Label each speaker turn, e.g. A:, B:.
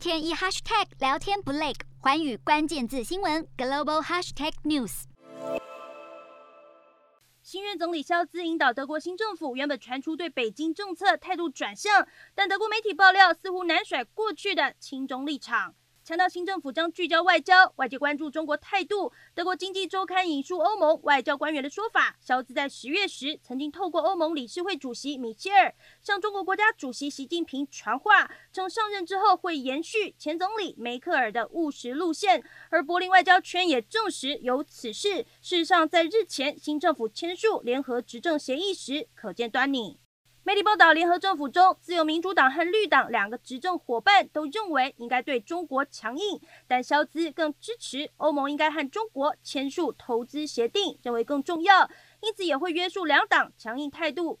A: 天一 hashtag 聊天不累，环宇关键字新闻 global hashtag news。
B: 新任总理肖兹引导德国新政府，原本传出对北京政策态度转向，但德国媒体爆料，似乎难甩过去的亲中立场。强调新政府将聚焦外交，外界关注中国态度。德国经济周刊引述欧盟外交官员的说法，萧兹在十月时曾经透过欧盟理事会主席米歇尔向中国国家主席习近平传话，称上任之后会延续前总理梅克尔的务实路线。而柏林外交圈也证实有此事。事实上，在日前新政府签署联合执政协议时，可见端倪。媒体报道，联合政府中，自由民主党和绿党两个执政伙伴都认为应该对中国强硬，但肖兹更支持欧盟应该和中国签署投资协定，认为更重要，因此也会约束两党强硬态度。